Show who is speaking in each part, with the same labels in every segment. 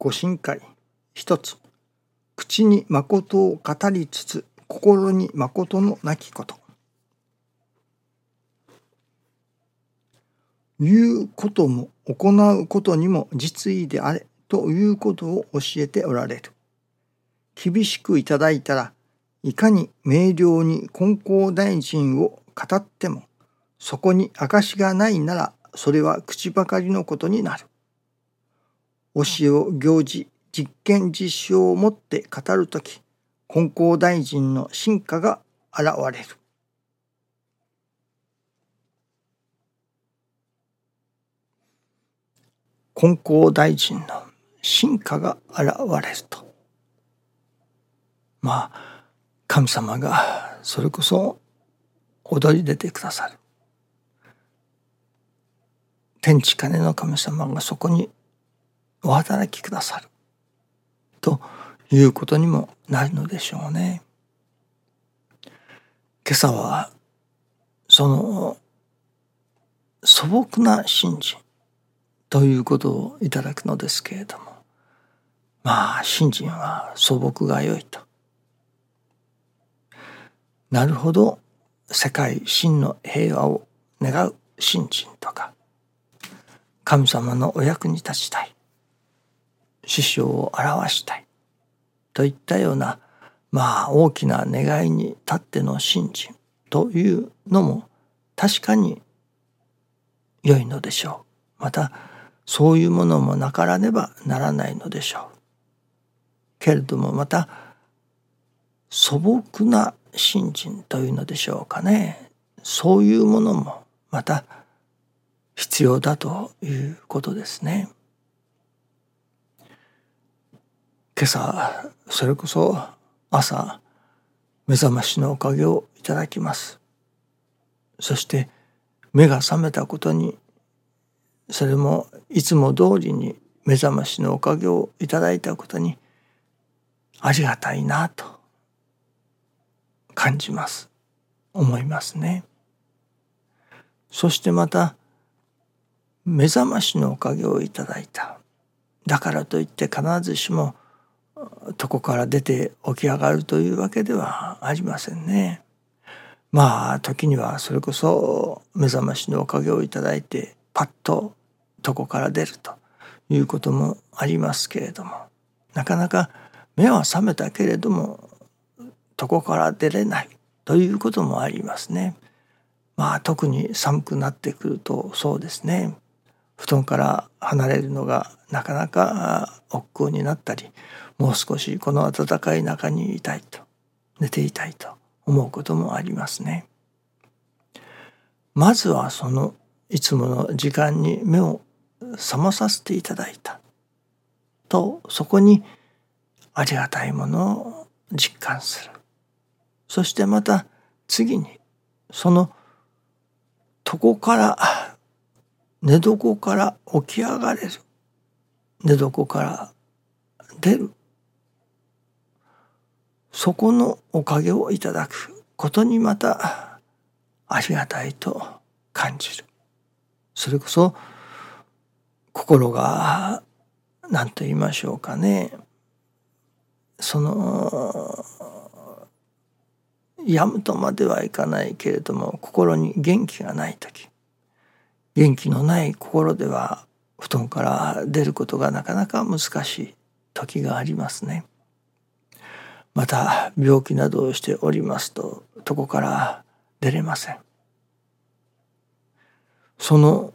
Speaker 1: ご神会。一つ口に誠を語りつつ心に誠のなきこと。言うことも行うことにも実意であれということを教えておられる。厳しくいただいたらいかに明瞭に金光大臣を語ってもそこに証がないならそれは口ばかりのことになる。教えを行事実験実証をもって語るとき金光大臣の進化が現れる。金光大臣の進化が現れると。まあ神様がそれこそ踊り出てくださる。天地金の神様がそこにお働きくださるということにもなるのでしょうね。今朝はその素朴な信心ということをいただくのですけれどもまあ信心は素朴が良いと。なるほど世界真の平和を願う信心とか神様のお役に立ちたい師匠を表したい。といったようなまあ大きな願いに立っての信心というのも確かに良いのでしょう。またそういうものもなからねばならないのでしょう。けれどもまた素朴な信心というのでしょうかね。そういうものもまた必要だということですね。今朝それこそ朝目覚ましのおかげをいただきます。そして目が覚めたことにそれもいつも通りに目覚ましのおかげをいただいたことにありがたいなと感じます思いますね。そしてまた目覚ましのおかげをいただいただからといって必ずしも床から出て起き上がるというわけではありませんね。まあ時にはそれこそ目覚ましのおかげをいただいてパッと床から出るということもありますけれどもなかなか目は覚めたけれども床から出れないということもありますね。まあ特に寒くなってくるとそうですね。布団から離れるのがなかなか億劫になったりもう少しこの暖かい中にいたいと寝ていたいと思うこともありますね。まずはそのいつもの時間に目を覚まさせていただいたとそこにありがたいものを実感する。そしてまた次にその床から寝床から起き上がれる。寝床から出る。そこのおかげをいただくことにまたありがたいと感じる。それこそ心が何と言いましょうかね。その病むとまではいかないけれども心に元気がない時。元気のない心では布団から出ることがなかなか難しい時がありますね。また病気などをしておりますと床から出れません。その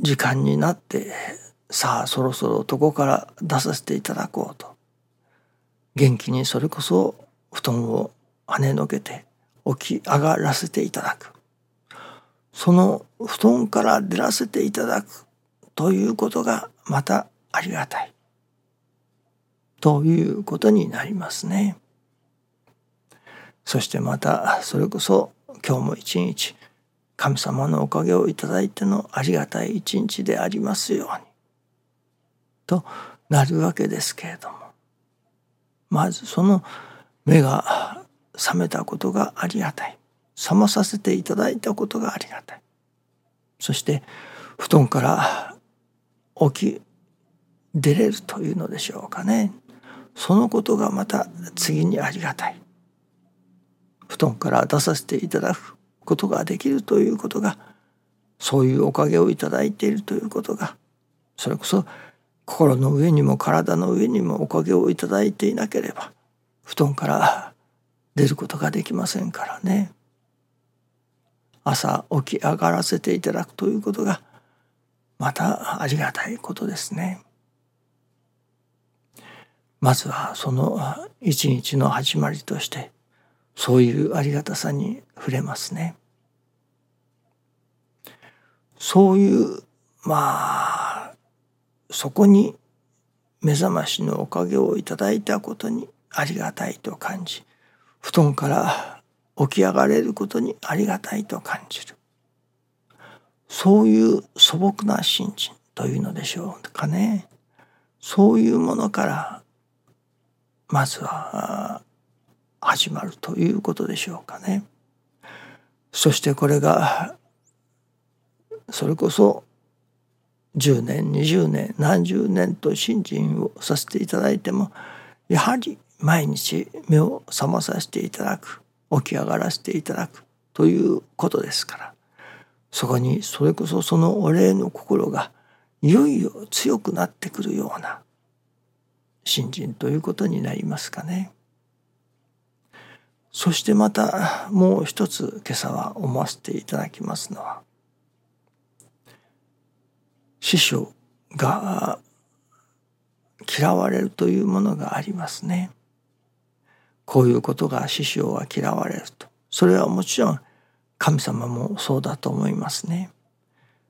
Speaker 1: 時間になってさあそろそろ床から出させていただこうと。元気にそれこそ布団を跳ねのけて起き上がらせていただく。その布団から出らせていただくということがまたありがたい。ということになりますね。そしてまたそれこそ今日も一日神様のおかげをいただいてのありがたい一日でありますようにとなるわけですけれども。まずその目が覚めたことがありがたい。覚まさせていただいたことがありがたい。そして布団から起き出れるというのでしょうかね。そのことがまた次にありがたい布団から出させていただくことができるということがそういうおかげをいただいているということがそれこそ心の上にも体の上にもおかげをいただいていなければ布団から出ることができませんからね朝起き上がらせていただくということがまたありがたいことですね。まずはその一日の始まりとしてそういうありがたさに触れますね。そういうまあそこに目覚ましのおかげをいただいたことにありがたいと感じ布団から起き上がれることにありがたいと感じるそういう素朴な信心というのでしょうかねそういうものからまずは始まるということでしょうかね。そしてこれがそれこそ10年20年何十年と信心をさせていただいてもやはり毎日目を覚まさせていただく起き上がらせていただくということですからそこにそれこそそのお礼の心がいよいよ強くなってくるような信心ということになりますかね。そしてまたもう一つ今朝は思わせていただきますのは師匠が嫌われるというものがありますね。こういうことが師匠は嫌われると。それはもちろん神様もそうだと思いますね。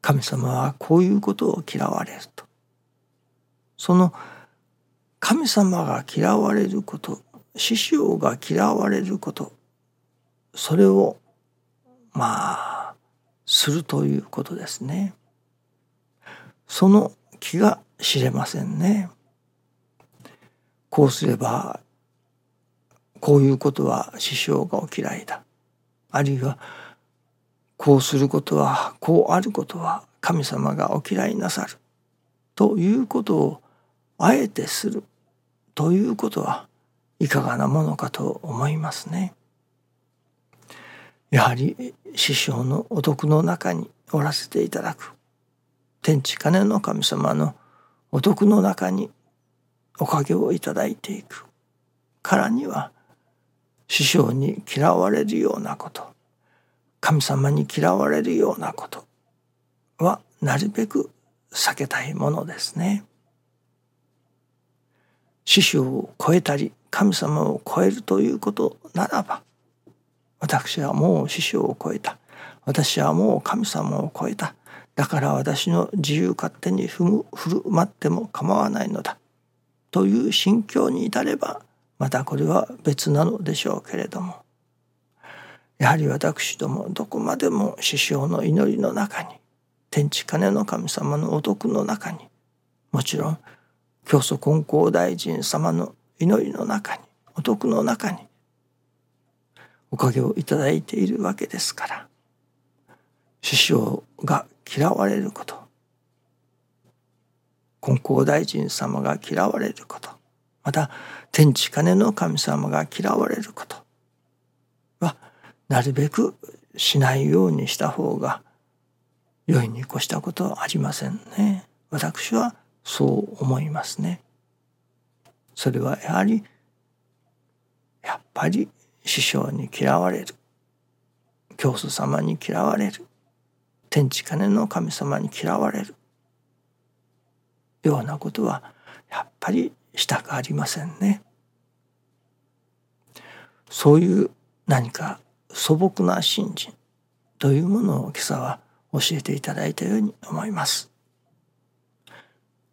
Speaker 1: 神様はこういうことを嫌われると。その神様が嫌われること師匠が嫌われることそれをまあするということですね。その気が知れませんね。こうすればこういうことは師匠がお嫌いだ。あるいはこうすることはこうあることは神様がお嫌いなさるということをあえてするということはいかがなものかと思いますね。やはり師匠のお徳の中におらせていただく天地金の神様のお徳の中におかげをいただいていくからには師匠に嫌われるようなこと神様に嫌われるようなことはなるべく避けたいものですね。師匠を超えたり神様を超えるということならば私はもう師匠を超えた。私はもう神様を超えた。だから私の自由勝手に踏む振る舞っても構わないのだ。という心境に至ればまたこれは別なのでしょうけれども。やはり私どもどこまでも師匠の祈りの中に天地金の神様のお徳の中にもちろん教祖金光大臣様の祈りの中にお徳の中におかげをいただいているわけですから師匠が嫌われること金光大臣様が嫌われることまた天地金の神様が嫌われることはなるべくしないようにした方が良いに越したことはありませんね。私はそう思いますね。それはやはりやっぱり師匠に嫌われる教祖様に嫌われる天地金の神様に嫌われるようなことはやっぱりしたくありませんね。そういう何か素朴な信心というものを今朝は教えていただいたように思います。